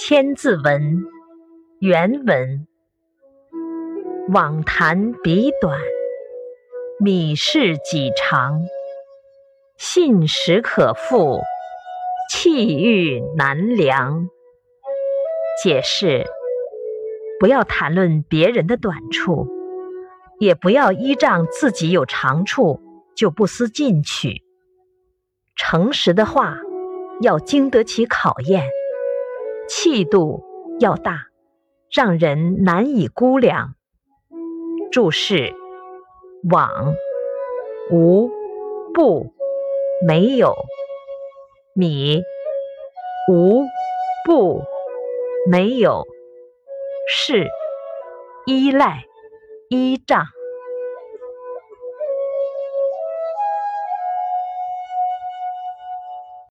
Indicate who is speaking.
Speaker 1: 千字文原文：网谈笔短，米事己长。信实可复，气欲难量。解释：不要谈论别人的短处，也不要依仗自己有长处就不思进取。诚实的话要经得起考验，气度要大，让人难以估量。注释：往无不。没有米，无不没有是依赖依仗。